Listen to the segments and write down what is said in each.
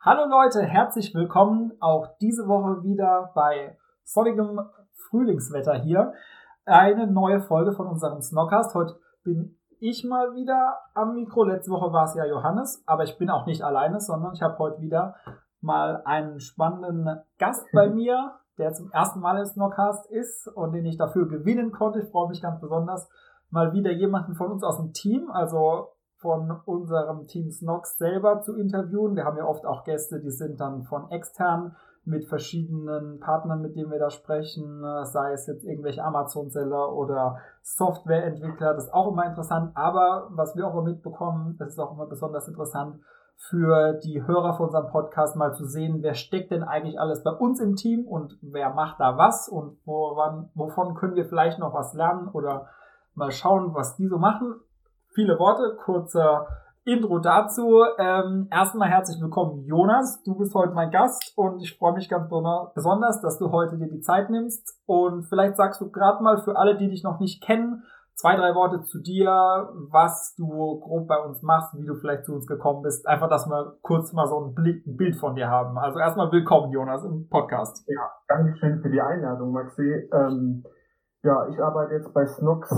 Hallo Leute, herzlich willkommen auch diese Woche wieder bei sonnigem Frühlingswetter hier. Eine neue Folge von unserem Snockcast. Heute bin ich mal wieder am Mikro. Letzte Woche war es ja Johannes, aber ich bin auch nicht alleine, sondern ich habe heute wieder mal einen spannenden Gast bei mir, der zum ersten Mal im Snockcast ist und den ich dafür gewinnen konnte. Ich freue mich ganz besonders, mal wieder jemanden von uns aus dem Team, also von unserem Team Snox selber zu interviewen. Wir haben ja oft auch Gäste, die sind dann von extern mit verschiedenen Partnern, mit denen wir da sprechen, sei es jetzt irgendwelche Amazon-Seller oder Softwareentwickler, das ist auch immer interessant. Aber was wir auch immer mitbekommen, das ist auch immer besonders interessant für die Hörer von unserem Podcast mal zu sehen, wer steckt denn eigentlich alles bei uns im Team und wer macht da was und woran, wovon können wir vielleicht noch was lernen oder mal schauen, was die so machen viele Worte, kurzer Intro dazu. Ähm, erstmal herzlich willkommen, Jonas. Du bist heute mein Gast und ich freue mich ganz besonders, dass du heute dir die Zeit nimmst. Und vielleicht sagst du gerade mal für alle, die dich noch nicht kennen, zwei, drei Worte zu dir, was du grob bei uns machst, wie du vielleicht zu uns gekommen bist. Einfach, dass wir kurz mal so ein Bild von dir haben. Also erstmal willkommen, Jonas, im Podcast. Ja, danke schön für die Einladung, Maxi. Ähm ja, ich arbeite jetzt bei Snox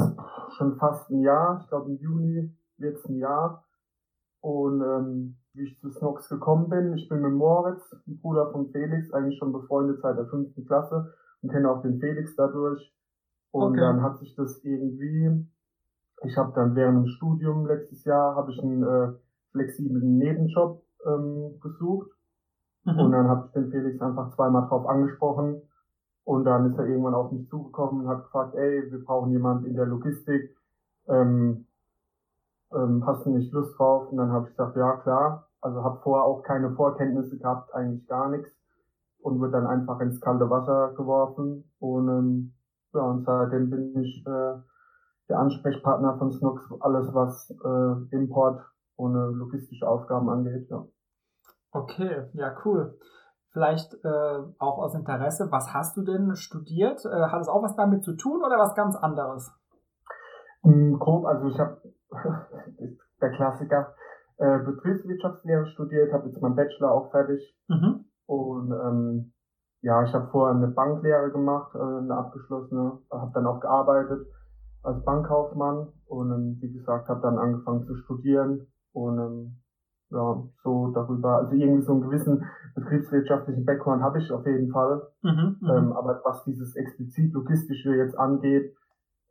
schon fast ein Jahr. Ich glaube, im Juni wird es ein Jahr. Und ähm, wie ich zu Snox gekommen bin, ich bin mit Moritz, ein Bruder von Felix, eigentlich schon befreundet seit der fünften Klasse und kenne auch den Felix dadurch. Und okay. dann hat sich das irgendwie, ich habe dann während dem Studium letztes Jahr, habe ich einen äh, flexiblen Nebenjob ähm, gesucht. Mhm. Und dann habe ich den Felix einfach zweimal drauf angesprochen und dann ist er irgendwann auf mich zugekommen und hat gefragt, ey, wir brauchen jemand in der Logistik, ähm, ähm, hast du nicht Lust drauf? Und dann habe ich gesagt, ja klar. Also habe vorher auch keine Vorkenntnisse gehabt, eigentlich gar nichts. Und wird dann einfach ins kalte Wasser geworfen. Und ähm, ja, und seitdem bin ich äh, der Ansprechpartner von Snooks, alles was äh, Import und äh, logistische Aufgaben angeht. Ja. Okay, ja, cool. Vielleicht äh, auch aus Interesse, was hast du denn studiert? Äh, hat es auch was damit zu tun oder was ganz anderes? Mm, grob, also ich habe der Klassiker äh, Betriebswirtschaftslehre studiert, habe jetzt meinen Bachelor auch fertig mhm. und ähm, ja, ich habe vorher eine Banklehre gemacht, äh, eine abgeschlossene, habe dann auch gearbeitet als Bankkaufmann und ähm, wie gesagt, habe dann angefangen zu studieren und ähm, ja, so darüber, also irgendwie so einen gewissen betriebswirtschaftlichen Background habe ich auf jeden Fall. Mhm, mhm, ähm, aber was dieses explizit logistische jetzt angeht,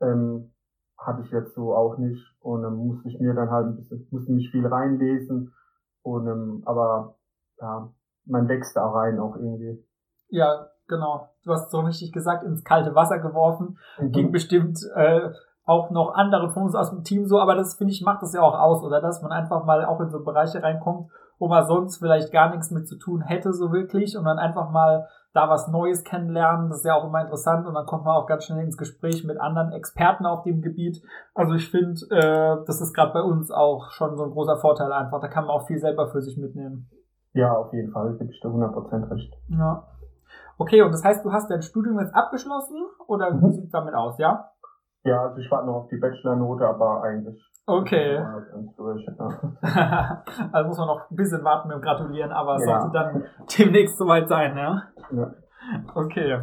ähm, hatte ich jetzt so auch nicht und ähm, musste ich mir dann halt ein bisschen, musste mich viel reinlesen und ähm, aber ja, man wächst da rein auch irgendwie. Ja, genau. Du hast so richtig gesagt, ins kalte Wasser geworfen. Mhm. Ging bestimmt äh, auch noch andere von uns aus dem Team so, aber das finde ich macht das ja auch aus, oder dass man einfach mal auch in so Bereiche reinkommt, wo man sonst vielleicht gar nichts mit zu tun hätte so wirklich und dann einfach mal da was Neues kennenlernen, das ist ja auch immer interessant und dann kommt man auch ganz schnell ins Gespräch mit anderen Experten auf dem Gebiet. Also ich finde, äh, das ist gerade bei uns auch schon so ein großer Vorteil einfach. Da kann man auch viel selber für sich mitnehmen. Ja, auf jeden Fall, gebe ich dir 100% recht. Ja. Okay, und das heißt, du hast dein Studium jetzt abgeschlossen oder mhm. wie sieht es damit aus, ja? Ja, also ich warte noch auf die Bachelor-Note, aber eigentlich. Okay. Durch, ja. also muss man noch ein bisschen warten mit dem Gratulieren, aber es ja. sollte dann demnächst soweit sein, ja? Ja. Okay.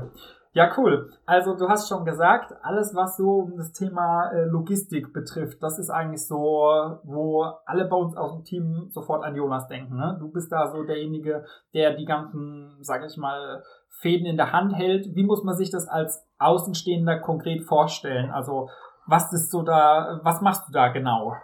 Ja, cool. Also du hast schon gesagt, alles was so um das Thema äh, Logistik betrifft, das ist eigentlich so, wo alle bei uns aus dem Team sofort an Jonas denken. Ne? Du bist da so derjenige, der die ganzen, sag ich mal, Fäden in der Hand hält. Wie muss man sich das als Außenstehender konkret vorstellen? Also was ist so da, was machst du da genau?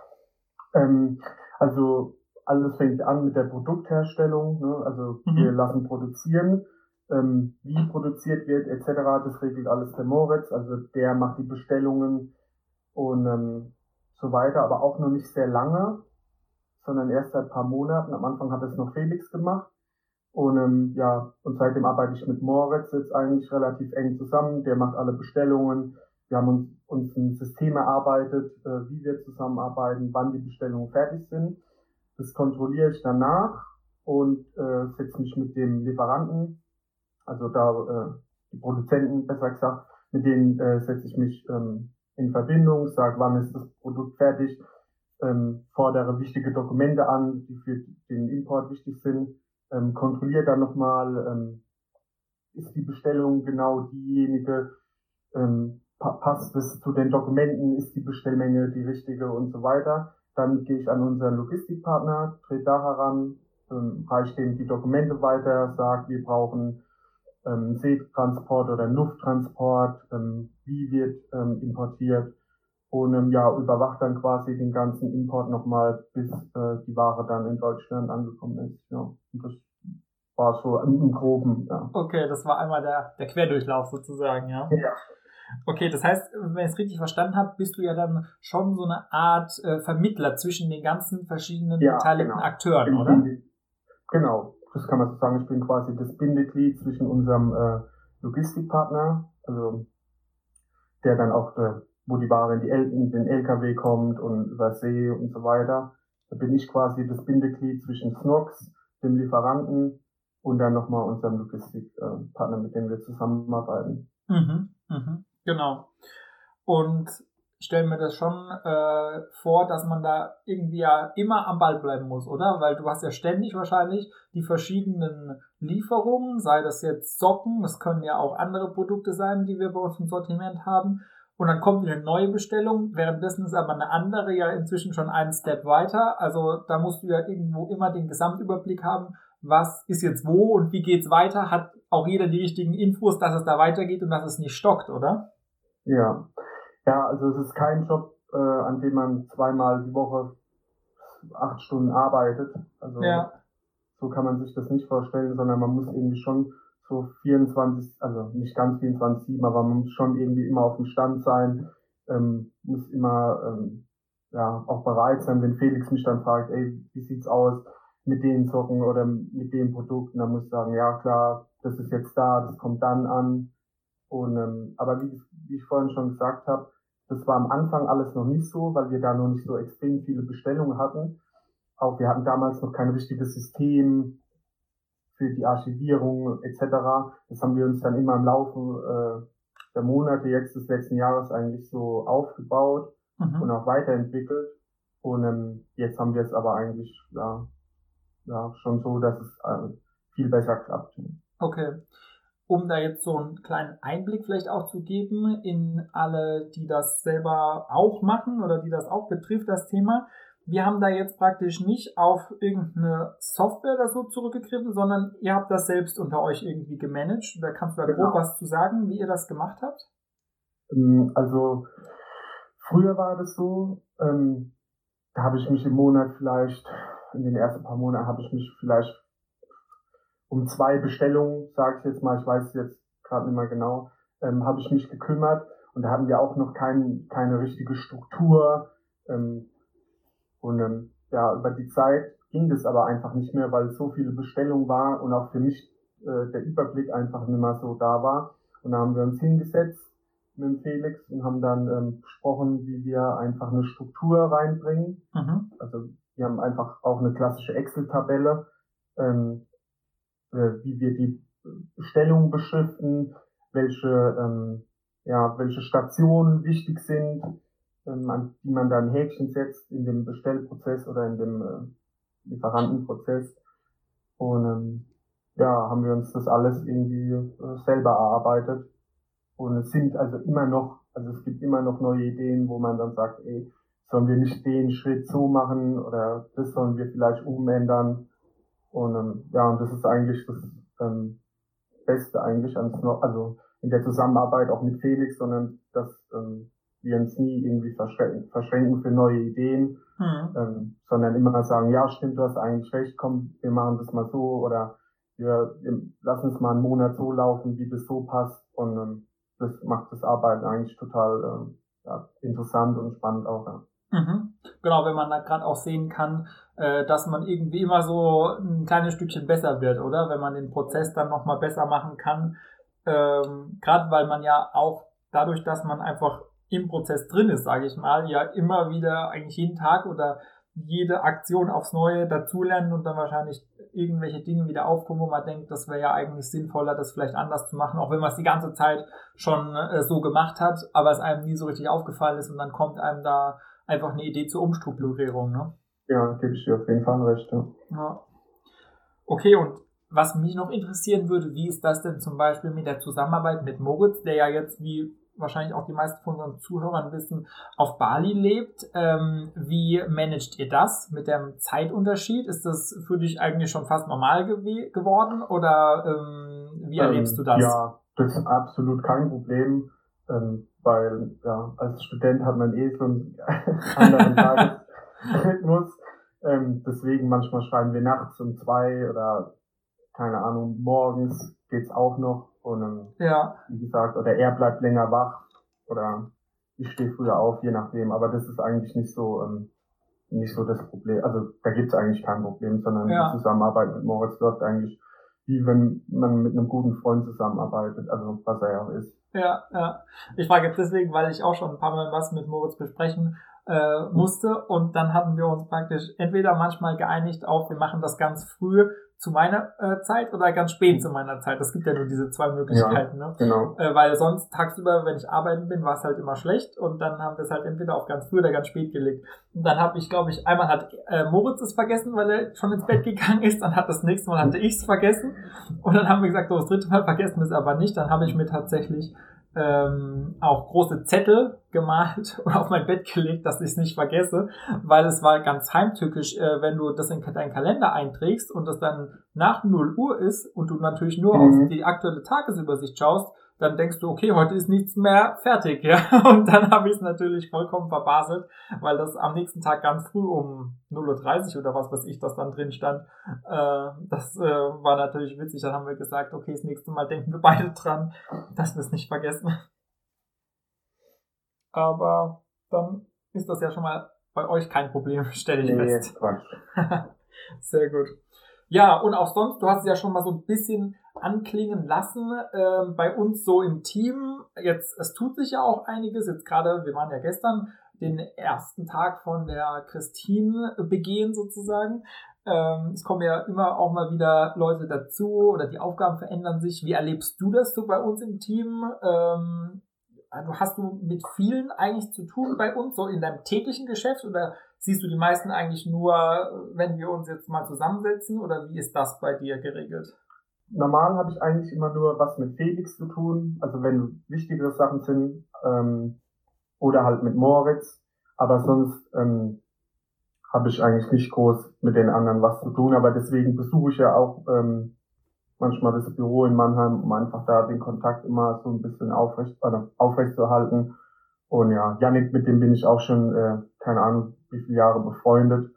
Ähm, also alles fängt an mit der Produktherstellung. Ne? Also mhm. wir lassen produzieren ähm, wie produziert wird etc. Das regelt alles der Moritz, also der macht die Bestellungen und ähm, so weiter, aber auch noch nicht sehr lange, sondern erst seit ein paar Monaten. Am Anfang hat es noch Felix gemacht Und ähm, ja, und seitdem arbeite ich mit Moritz jetzt eigentlich relativ eng zusammen. Der macht alle Bestellungen. Wir haben uns, uns ein System erarbeitet, äh, wie wir zusammenarbeiten, wann die Bestellungen fertig sind. Das kontrolliere ich danach und äh, setze mich mit dem Lieferanten, also da äh, die Produzenten besser gesagt, mit denen äh, setze ich mich ähm, in Verbindung, sage, wann ist das Produkt fertig, ähm, fordere wichtige Dokumente an, die für den Import wichtig sind ähm, kontrolliert dann nochmal, ähm, ist die Bestellung genau diejenige, ähm, pa passt es zu den Dokumenten, ist die Bestellmenge die richtige und so weiter. Dann gehe ich an unseren Logistikpartner, trete da heran, ähm, reiche dem die Dokumente weiter, sage, wir brauchen ähm, Seetransport oder Lufttransport, ähm, wie wird ähm, importiert und ähm, ja, überwacht dann quasi den ganzen Import nochmal, bis äh, die Ware dann in Deutschland angekommen ist. Ja, und das war so im, im Groben. Ja. Okay, das war einmal der, der Querdurchlauf sozusagen, ja. Ja. Okay, das heißt, wenn ich es richtig verstanden habe, bist du ja dann schon so eine Art äh, Vermittler zwischen den ganzen verschiedenen Ja, beteiligten genau. Akteuren, Bin oder? Genau, das kann man so sagen. Ich bin quasi das Bindeglied zwischen unserem äh, Logistikpartner, also der dann auch, äh, wo die Ware in, die L in den LKW kommt und über See und so weiter. Da bin ich quasi das Bindeglied zwischen Snox, dem Lieferanten und dann nochmal unserem Logistikpartner, mit dem wir zusammenarbeiten. Mhm, mhm, genau. Und stelle mir das schon äh, vor, dass man da irgendwie ja immer am Ball bleiben muss, oder? Weil du hast ja ständig wahrscheinlich die verschiedenen Lieferungen, sei das jetzt Socken, das können ja auch andere Produkte sein, die wir bei uns im Sortiment haben. Und dann kommt eine neue Bestellung, währenddessen ist aber eine andere ja inzwischen schon einen Step weiter. Also da musst du ja irgendwo immer den Gesamtüberblick haben, was ist jetzt wo und wie geht's weiter. Hat auch jeder die richtigen Infos, dass es da weitergeht und dass es nicht stockt, oder? Ja. Ja, also es ist kein Job, äh, an dem man zweimal die Woche acht Stunden arbeitet. Also Ja. so kann man sich das nicht vorstellen, sondern man muss irgendwie schon so 24, also nicht ganz 24-7, aber man muss schon irgendwie immer auf dem Stand sein, ähm, muss immer ähm, ja auch bereit sein, wenn Felix mich dann fragt, ey, wie sieht's aus mit den Socken oder mit dem Produkt, und dann muss ich sagen, ja klar, das ist jetzt da, das kommt dann an. Und ähm, aber wie, wie ich vorhin schon gesagt habe, das war am Anfang alles noch nicht so, weil wir da noch nicht so extrem viele Bestellungen hatten. Auch wir hatten damals noch kein richtiges System für die Archivierung etc. Das haben wir uns dann immer im Laufe äh, der Monate jetzt des letzten Jahres eigentlich so aufgebaut und Mhm. auch weiterentwickelt. Und ähm, jetzt haben wir es aber eigentlich ja, ja schon so, dass es äh, viel besser klappt. Okay. Um da jetzt so einen kleinen Einblick vielleicht auch zu geben in alle, die das selber auch machen oder die das auch betrifft, das Thema. Wir haben da jetzt praktisch nicht auf irgendeine Software oder so zurückgegriffen, sondern ihr habt das selbst unter euch irgendwie gemanagt. Da kannst du da Genau. grob was zu sagen, wie ihr das gemacht habt? Ähm, Also früher war das so, ähm, da habe ich mich im Monat vielleicht, in den ersten paar Monaten habe ich mich vielleicht um zwei Bestellungen, sage ich jetzt mal, ich weiß es jetzt gerade nicht mehr genau, ähm, habe ich mich gekümmert und da hatten wir auch noch kein, keine richtige Struktur. Ähm, und ähm, ja, über die Zeit ging das aber einfach nicht mehr, weil so viele Bestellungen waren und auch für mich äh, der Überblick einfach nicht mehr so da war. Und da haben wir uns hingesetzt mit dem Felix und haben dann ähm, besprochen, wie wir einfach eine Struktur reinbringen. Mhm. Also wir haben einfach auch eine klassische Excel-Tabelle, ähm, äh, wie wir die Bestellungen beschriften, welche, ähm, ja, welche Stationen wichtig sind, ähm, an die man dann Häkchen setzt in dem Bestellprozess oder in dem äh, Lieferantenprozess. Und ähm, ja, haben wir uns das alles irgendwie äh, selber erarbeitet. Und es sind also immer noch, also es gibt immer noch neue Ideen, wo man dann sagt, ey, sollen wir nicht den Schritt so machen oder das sollen wir vielleicht umändern. Und ähm, ja, und das ist eigentlich das ähm, Beste eigentlich ans also in der Zusammenarbeit auch mit Felix, sondern dass ähm, wir uns nie irgendwie verschränken, verschränken für neue Ideen, Mhm. ähm, sondern immer sagen, ja stimmt, du hast eigentlich recht, komm, wir machen das mal so oder wir, wir lassen es mal einen Monat so laufen, wie das so passt und ähm, das macht das Arbeiten eigentlich total ähm, ja, interessant und spannend auch. Ja. Mhm. Genau, wenn man da gerade auch sehen kann, äh, dass man irgendwie immer so ein kleines Stückchen besser wird, oder? Wenn man den Prozess dann nochmal besser machen kann. Ähm, gerade weil man ja auch dadurch, dass man einfach im Prozess drin ist, sage ich mal, ja immer wieder eigentlich jeden Tag oder jede Aktion aufs Neue dazulernen und dann wahrscheinlich irgendwelche Dinge wieder aufkommen, wo man denkt, das wäre ja eigentlich sinnvoller, das vielleicht anders zu machen, auch wenn man es die ganze Zeit schon äh, so gemacht hat, aber es einem nie so richtig aufgefallen ist und dann kommt einem da einfach eine Idee zur Umstrukturierung. Ne? Ja, gebe ich dir auf jeden Fall recht. Ja. ja. Okay, und was mich noch interessieren würde, wie ist das denn zum Beispiel mit der Zusammenarbeit mit Moritz, der ja jetzt, wie wahrscheinlich auch die meisten von unseren Zuhörern wissen, auf Bali lebt. Ähm, wie managt ihr das mit dem Zeitunterschied? Ist das für dich eigentlich schon fast normal gew geworden oder ähm, wie erlebst du das? Ja, das ist absolut kein Problem, ähm, weil ja, als Student hat man eh so einen anderen Tagesrhythmus. Ähm, deswegen manchmal schreiben wir nachts um zwei oder keine Ahnung, morgens geht's auch noch. Und ja. wie gesagt, oder er bleibt länger wach oder ich stehe früher auf, je nachdem. Aber das ist eigentlich nicht so ähm, nicht so das Problem. Also da gibt's eigentlich kein Problem, sondern ja. die Zusammenarbeit mit Moritz läuft eigentlich wie wenn man mit einem guten Freund zusammenarbeitet, also was er ja auch ist. Ja, ja. Ich frage jetzt deswegen, weil ich auch schon ein paar Mal was mit Moritz besprechen äh, musste und dann hatten wir uns praktisch entweder manchmal geeinigt auf, wir machen das ganz früh zu meiner äh, Zeit oder ganz spät zu meiner Zeit. Es gibt ja nur diese zwei Möglichkeiten, ja, ne? Genau. Äh, weil sonst tagsüber, wenn ich arbeiten bin, war es halt immer schlecht und dann haben wir es halt entweder auf ganz früh oder ganz spät gelegt. Und dann habe ich, glaube ich, einmal hat äh, Moritz es vergessen, weil er schon ins Bett gegangen ist, dann hat das nächste Mal hatte ich es vergessen und dann haben wir gesagt, so das dritte Mal vergessen wir es aber nicht. Dann habe ich mir tatsächlich ähm, auch große Zettel gemalt und auf mein Bett gelegt, dass ich es nicht vergesse, weil es war ganz heimtückisch, äh, wenn du das in deinen Kalender einträgst und das dann nach 0 Uhr ist und du natürlich nur mhm. auf die aktuelle Tagesübersicht schaust, dann denkst du, okay, heute ist nichts mehr fertig, ja. Und dann habe ich es natürlich vollkommen verbaselt, weil das am nächsten Tag ganz früh um 0.30 Uhr oder was weiß ich, das dann drin stand. Äh, das äh, war natürlich witzig. Dann haben wir gesagt, okay, das nächste Mal denken wir beide dran, dass wir es nicht vergessen. Aber dann ist das ja schon mal bei euch kein Problem, stelle ich nee, fest. Sehr gut. Ja, und auch sonst, du hast es ja schon mal so ein bisschen anklingen lassen äh, bei uns so im Team. Jetzt, es tut sich ja auch einiges. Jetzt gerade, wir waren ja gestern den ersten Tag von der Christine begehen sozusagen. Ähm, es kommen ja immer auch mal wieder Leute dazu oder die Aufgaben verändern sich. Wie erlebst du das so bei uns im Team? Ähm, also hast du mit vielen eigentlich zu tun bei uns, so in deinem täglichen Geschäft oder siehst du die meisten eigentlich nur, wenn wir uns jetzt mal zusammensetzen oder wie ist das bei dir geregelt? Normal habe ich eigentlich immer nur was mit Felix zu tun, also wenn wichtigere Sachen sind ähm, oder halt mit Moritz, aber sonst ähm, habe ich eigentlich nicht groß mit den anderen was zu tun, aber deswegen besuche ich ja auch ähm, manchmal das Büro in Mannheim, um einfach da den Kontakt immer so ein bisschen aufrecht, äh, aufrecht zu halten. Und ja, Yannick, mit dem bin ich auch schon, äh, keine Ahnung, wie viele Jahre befreundet.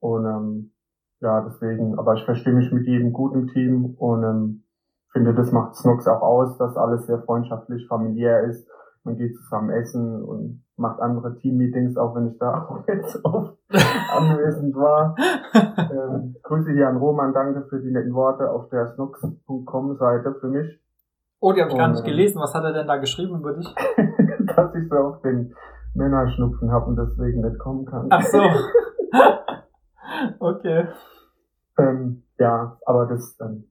Und ähm, ja, deswegen, aber ich verstehe mich mit jedem gut im Team und ähm, finde, das macht Snox auch aus, dass alles sehr freundschaftlich, familiär ist. Man geht zusammen essen und macht andere Team-Meetings, auch wenn ich da auch jetzt oft anwesend war. Ähm, Grüße hier an Roman, danke für die netten Worte auf der snooks.com Seite für mich. Oh, die habe ich und, gar nicht gelesen. Was hat er denn da geschrieben über dich? dass ich so auf den Männerschnupfen habe und deswegen nicht kommen kann. Ach so. Okay. Ähm, ja, aber das, ähm,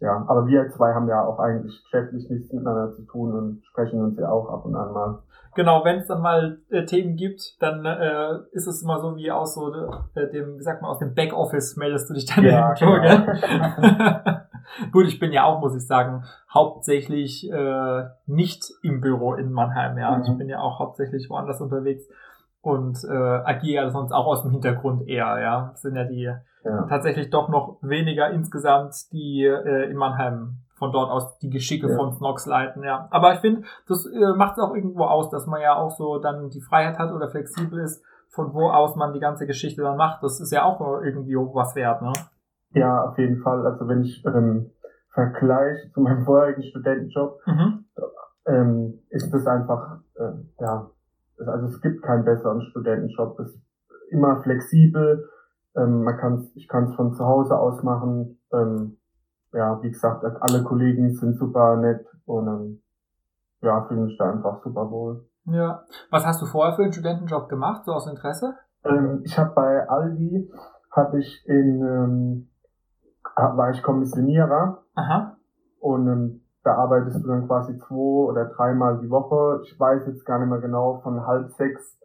ja, aber wir zwei haben ja auch eigentlich geschäftlich nichts miteinander zu tun und sprechen uns ja auch ab und an mal. Genau, wenn es dann mal äh, Themen gibt, dann äh, ist es immer so wie aus so äh, dem, wie sagt man, aus dem Backoffice meldest du dich dann ja, genau. Gut, ich bin ja auch, muss ich sagen, hauptsächlich äh, nicht im Büro in Mannheim, ja. Mhm. Ich bin ja auch hauptsächlich woanders unterwegs und äh, agiere sonst auch aus dem Hintergrund eher, ja. Das sind ja die ja. tatsächlich doch noch weniger insgesamt, die äh, in Mannheim von dort aus die Geschicke ja. von Snox leiten, ja. Aber ich finde, das äh, macht es auch irgendwo aus, dass man ja auch so dann die Freiheit hat oder flexibel ist, von wo aus man die ganze Geschichte dann macht. Das ist ja auch irgendwie was wert, ne? Ja, auf jeden Fall. Also wenn ich ähm, vergleiche zu meinem vorherigen Studentenjob, mhm. ähm, ist das einfach, äh, ja, also es gibt keinen besseren Studentenjob. Es ist immer flexibel. Ähm, man kann ich kann es von zu Hause aus machen. Ähm, ja, wie gesagt, alle Kollegen sind super nett und ähm, ja, fühle mich da einfach super wohl. Ja. Was hast du vorher für einen Studentenjob gemacht, so aus Interesse? Ähm, ich habe bei Aldi, habe ich in, ähm, war ich Kommissionierer. Aha. Und ähm, da arbeitest du dann quasi zwei oder dreimal die Woche. Ich weiß jetzt gar nicht mehr genau, von halb sechs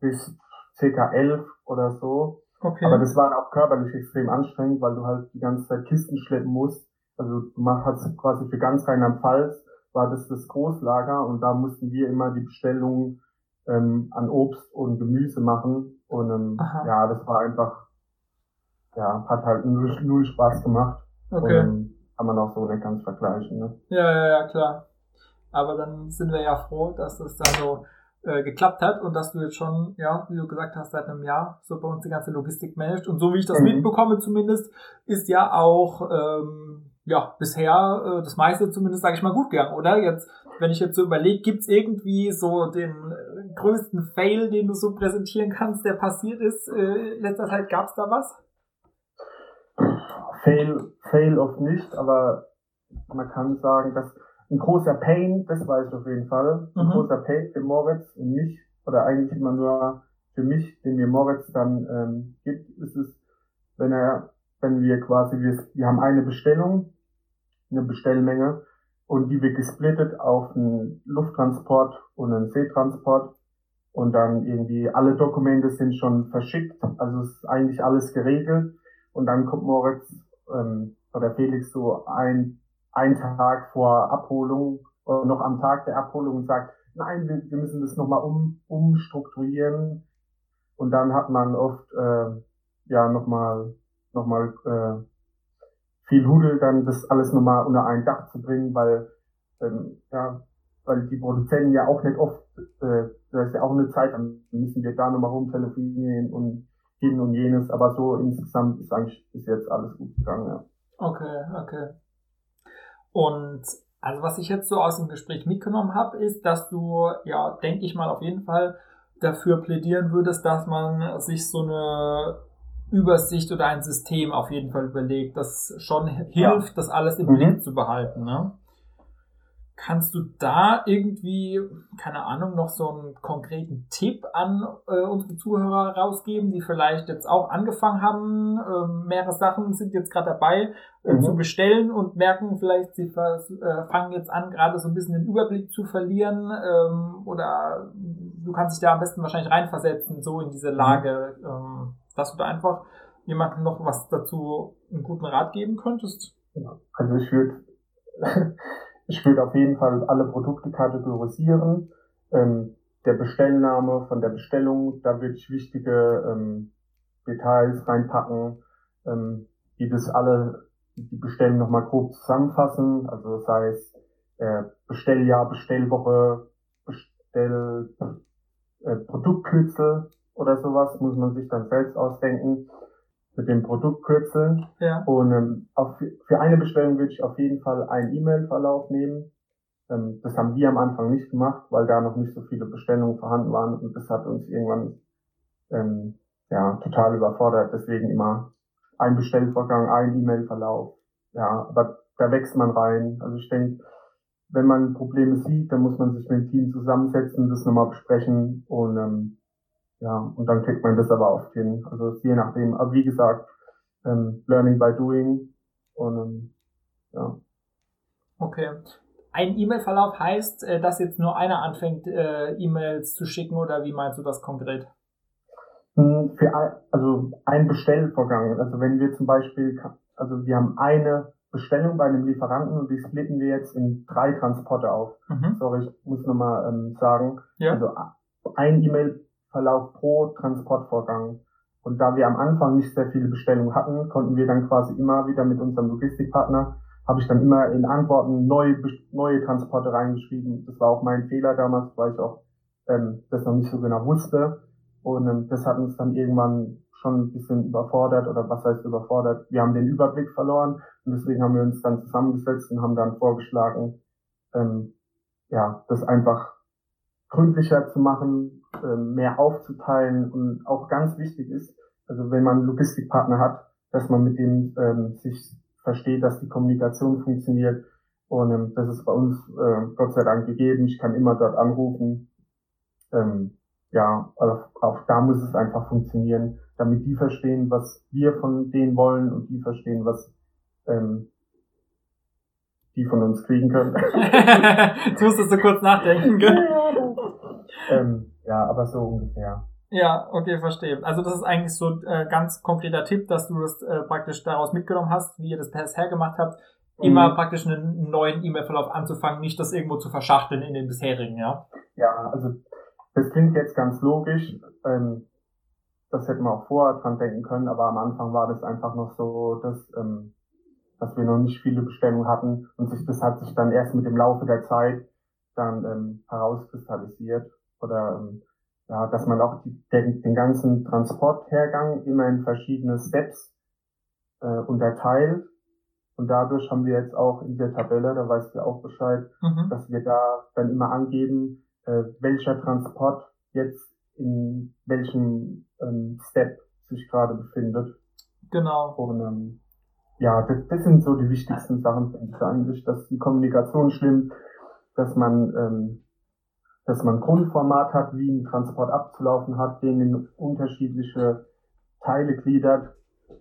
bis circa elf oder so. Okay. Aber das war auch körperlich extrem anstrengend, weil du halt die ganze Zeit Kisten schleppen musst. Also du machst quasi für ganz Rheinland-Pfalz war das das Großlager und da mussten wir immer die Bestellungen ähm, an Obst und Gemüse machen. Und ähm, ja, das war einfach, ja, hat halt null, null Spaß gemacht. Okay. Und, ähm, kann man auch so nicht ganz vergleichen. Ne? Ja, ja, ja, klar. Aber dann sind wir ja froh, dass das da so äh, geklappt hat und dass du jetzt schon, ja, wie du gesagt hast, seit einem Jahr so bei uns die ganze Logistik managst. Und so wie ich das mhm. mitbekomme zumindest, ist ja auch ähm, ja bisher äh, das meiste zumindest, sage ich mal, gut gegangen, oder? Jetzt, wenn ich jetzt so überlege, gibt's irgendwie so den äh, größten Fail, den du so präsentieren kannst, der passiert ist? Äh, letzter Zeit gab's da was? Fail, fail oft nicht, aber man kann sagen, dass ein großer Pain, das weiß ich auf jeden Fall, ein mhm. großer Pain für Moritz und mich, oder eigentlich immer nur für mich, den mir Moritz dann ähm, gibt, ist es, wenn er, wenn wir quasi, wir, wir haben eine Bestellung, eine Bestellmenge, und die wird gesplittet auf einen Lufttransport und einen Seetransport und dann irgendwie alle Dokumente sind schon verschickt, also ist eigentlich alles geregelt und dann kommt Moritz ähm, oder Felix so ein, ein Tag vor Abholung oder noch am Tag der Abholung sagt, nein, wir, wir müssen das nochmal um, umstrukturieren. Und dann hat man oft äh, ja nochmal noch mal, äh, viel Hudel, dann das alles nochmal unter ein Dach zu bringen, weil ähm, ja, weil die Produzenten ja auch nicht oft, äh, das ist ja auch eine Zeit, dann müssen wir da nochmal rumtelefonieren und hin und jenes, aber so insgesamt ist eigentlich bis jetzt alles gut gegangen, ja. Okay, okay. Und also was ich jetzt so aus dem Gespräch mitgenommen habe, ist, dass du, ja, denke ich mal auf jeden Fall dafür plädieren würdest, dass man sich so eine Übersicht oder ein System auf jeden Fall überlegt, das schon hilft, ja. das alles im mhm. Blick zu behalten. Ne? Kannst du da irgendwie, keine Ahnung, noch so einen konkreten Tipp an äh, unsere Zuhörer rausgeben, die vielleicht jetzt auch angefangen haben, äh, mehrere Sachen sind jetzt gerade dabei äh, mhm. zu bestellen und merken vielleicht, sie äh, fangen jetzt an, gerade so ein bisschen den Überblick zu verlieren ähm, oder du kannst dich da am besten wahrscheinlich reinversetzen, so in diese mhm. Lage, ähm, dass du da einfach jemandem noch was dazu einen guten Rat geben könntest? Also ich würde Ich würde auf jeden Fall alle Produkte kategorisieren. Ähm, der Bestellname von der Bestellung, da würde ich wichtige ähm, Details reinpacken, ähm, die das alle, die Bestellung nochmal grob zusammenfassen. Also sei es äh, Bestelljahr, Bestellwoche, Bestell, äh, Produktkürzel oder sowas, muss man sich dann selbst ausdenken mit dem Produktkürzel. Ja. Und ähm, auf, für eine Bestellung würde ich auf jeden Fall einen E-Mail-Verlauf nehmen. Ähm, das haben wir am Anfang nicht gemacht, weil da noch nicht so viele Bestellungen vorhanden waren und das hat uns irgendwann ähm, ja total überfordert. Deswegen immer ein Bestellvorgang, ein E-Mail-Verlauf. Ja, aber da wächst man rein. Also ich denke, wenn man Probleme sieht, dann muss man sich mit dem Team zusammensetzen, das nochmal besprechen und ähm, ja, und dann kriegt man das aber oft hin. Also je nachdem. Aber wie gesagt, ähm, Learning by Doing und ähm, ja. Okay. Ein E-Mail-Verlauf heißt, äh, dass jetzt nur einer anfängt, äh, E-Mails zu schicken oder wie meinst du das konkret? Hm, für ein, also ein Bestellvorgang. Also wenn wir zum Beispiel, also wir haben eine Bestellung bei einem Lieferanten und die splitten wir jetzt in drei Transporte auf. Mhm. Sorry, ich muss nochmal ähm, sagen. Ja. Also ein E-Mail Verlauf pro Transportvorgang. Und da wir am Anfang nicht sehr viele Bestellungen hatten, konnten wir dann quasi immer wieder mit unserem Logistikpartner, habe ich dann immer in Antworten neue, neue Transporte reingeschrieben. Das war auch mein Fehler damals, weil ich auch ähm, das noch nicht so genau wusste. Und ähm, das hat uns dann irgendwann schon ein bisschen überfordert oder was heißt überfordert? Wir haben den Überblick verloren und deswegen haben wir uns dann zusammengesetzt und haben dann vorgeschlagen, ähm, ja, das einfach gründlicher zu machen, ähm, mehr aufzuteilen und auch ganz wichtig ist, also wenn man einen Logistikpartner hat, dass man mit dem ähm, sich versteht, dass die Kommunikation funktioniert. Und ähm, das ist bei uns äh, Gott sei Dank gegeben. Ich kann immer dort anrufen. Ähm, ja, also auch da muss es einfach funktionieren, damit die verstehen, was wir von denen wollen und die verstehen, was ähm, die von uns kriegen können. Jetzt musstest du kurz nachdenken, gell? ähm, ja, aber so ungefähr. Ja, okay, verstehe. Also das ist eigentlich so ein äh, ganz konkreter Tipp, dass du das äh, praktisch daraus mitgenommen hast, wie ihr das bisher gemacht habt, mhm. immer praktisch einen neuen E-Mail-Verlauf anzufangen, nicht das irgendwo zu verschachteln in den bisherigen, ja? Ja, also das klingt jetzt ganz logisch. Ähm, das hätten wir auch vorher dran denken können, aber am Anfang war das einfach noch so, dass, ähm, dass wir noch nicht viele Bestellungen hatten und sich, das hat sich dann erst mit dem Laufe der Zeit dann ähm, herauskristallisiert oder ähm, ja, dass man auch die, den, den ganzen Transporthergang immer in verschiedene Steps äh, unterteilt. Und dadurch haben wir jetzt auch in der Tabelle, da weißt du auch Bescheid, mhm. dass wir da dann immer angeben, äh, welcher Transport jetzt in welchem ähm, Step sich gerade befindet. Genau. Und ähm, ja, das, das sind so die wichtigsten Sachen eigentlich, dass die Kommunikation stimmt, dass man ähm, dass man Grundformat hat, wie ein Transport abzulaufen hat, den in unterschiedliche Teile gliedert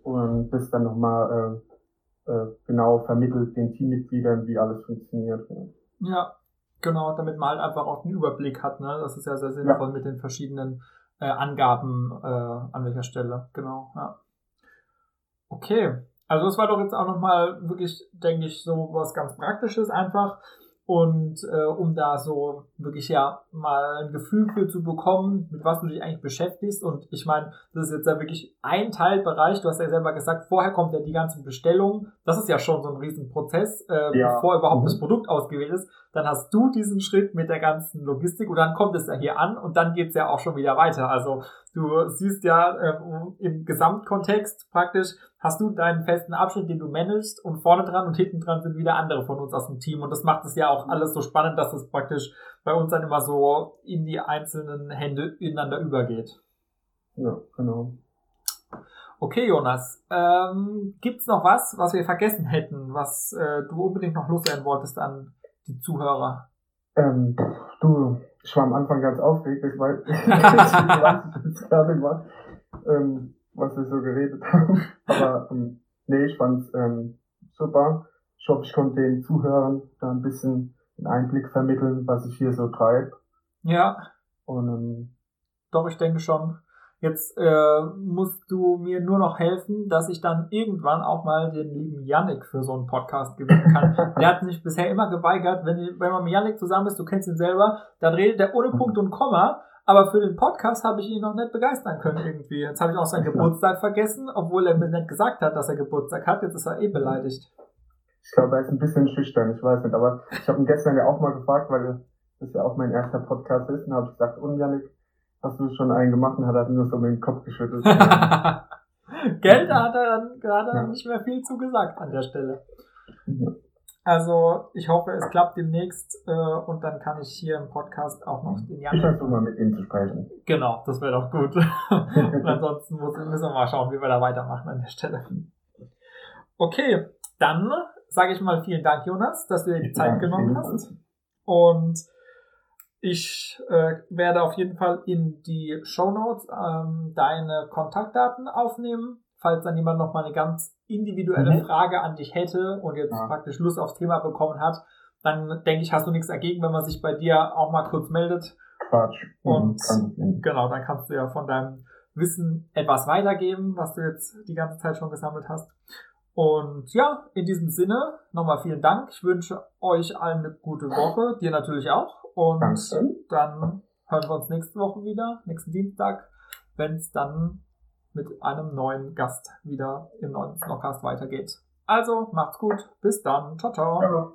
und das dann nochmal äh, äh, genau vermittelt den Teammitgliedern, wie alles funktioniert. Ja, genau, damit man halt einfach auch einen Überblick hat. Ne? Das ist ja sehr sinnvoll ja. mit den verschiedenen äh, Angaben äh, an welcher Stelle. Genau, ja. Okay, also das war doch jetzt auch nochmal wirklich, denke ich, so was ganz Praktisches einfach. Und äh, um da so wirklich ja mal ein Gefühl für zu bekommen, mit was du dich eigentlich beschäftigst. Und ich meine, das ist jetzt ja wirklich ein Teilbereich. Du hast ja selber gesagt, vorher kommt ja die ganzen Bestellungen. Das ist ja schon so ein Riesenprozess, äh, ja. bevor überhaupt mhm. das Produkt ausgewählt ist. Dann hast du diesen Schritt mit der ganzen Logistik und dann kommt es ja hier an und dann geht's ja auch schon wieder weiter. Also du siehst ja äh, im Gesamtkontext praktisch, hast du deinen festen Abschnitt, den du managst und vorne dran und hinten dran sind wieder andere von uns aus dem Team und das macht es ja auch alles so spannend, dass es praktisch bei uns dann immer so in die einzelnen Hände ineinander übergeht. Ja, genau. Okay, Jonas. Ähm, gibt's noch was, was wir vergessen hätten, was äh, du unbedingt noch loswerden wolltest an die Zuhörer? Ähm, du, ich war am Anfang ganz aufgeregt, ich weiß, ich weiß jetzt gar nicht was. Ähm, was wir so geredet haben. Aber ähm, nee, ich fand's ähm, super. Ich hoffe, ich konnte den Zuhörern da ein bisschen einen Einblick vermitteln, was ich hier so treibe. Ja. Und ähm, doch, ich denke schon. Jetzt äh, musst du mir nur noch helfen, dass ich dann irgendwann auch mal den lieben Yannick für so einen Podcast gewinnen kann. der hat sich bisher immer geweigert, wenn, wenn man mit Yannick zusammen ist, du kennst ihn selber, dann redet er ohne Punkt und Komma aber für den Podcast habe ich ihn noch nicht begeistern können irgendwie. Jetzt habe ich auch seinen Geburtstag vergessen, obwohl er mir nicht gesagt hat, dass er Geburtstag hat. Jetzt ist er eh beleidigt. Ich glaube, er ist ein bisschen schüchtern, ich weiß nicht. Aber ich habe ihn gestern ja auch mal gefragt, weil das ja auch mein erster Podcast ist. Und habe ich gesagt, und Janik, hast du schon einen gemacht? Und hat er nur so mit dem Kopf geschüttelt. Geld, da hat er dann gerade ja. nicht mehr viel zu gesagt an der Stelle. Ja. Also ich hoffe, es klappt demnächst äh, und dann kann ich hier im Podcast auch noch den Jan. Ich versuche mal mit ihm zu sprechen. Genau, das wäre doch gut. und ansonsten müssen wir mal schauen, wie wir da weitermachen an der Stelle. Okay, dann sage ich mal vielen Dank, Jonas, dass du dir die Zeit genommen hast. Und ich äh, werde auf jeden Fall in die Show Notes ähm, deine Kontaktdaten aufnehmen falls dann jemand noch mal eine ganz individuelle mhm. Frage an dich hätte und jetzt ja. praktisch Lust aufs Thema bekommen hat, dann denke ich, hast du nichts dagegen, wenn man sich bei dir auch mal kurz meldet. Quatsch. Mhm, und mhm. genau, dann kannst du ja von deinem Wissen etwas weitergeben, was du jetzt die ganze Zeit schon gesammelt hast. Und ja, in diesem Sinne nochmal vielen Dank. Ich wünsche euch allen eine gute Woche, dir natürlich auch. Und Danke. dann hören wir uns nächste Woche wieder, nächsten Dienstag, wenn es dann mit einem neuen Gast wieder im neuen Snockcast weitergeht. Also, macht's gut. Bis dann. Ciao, ciao. Ja.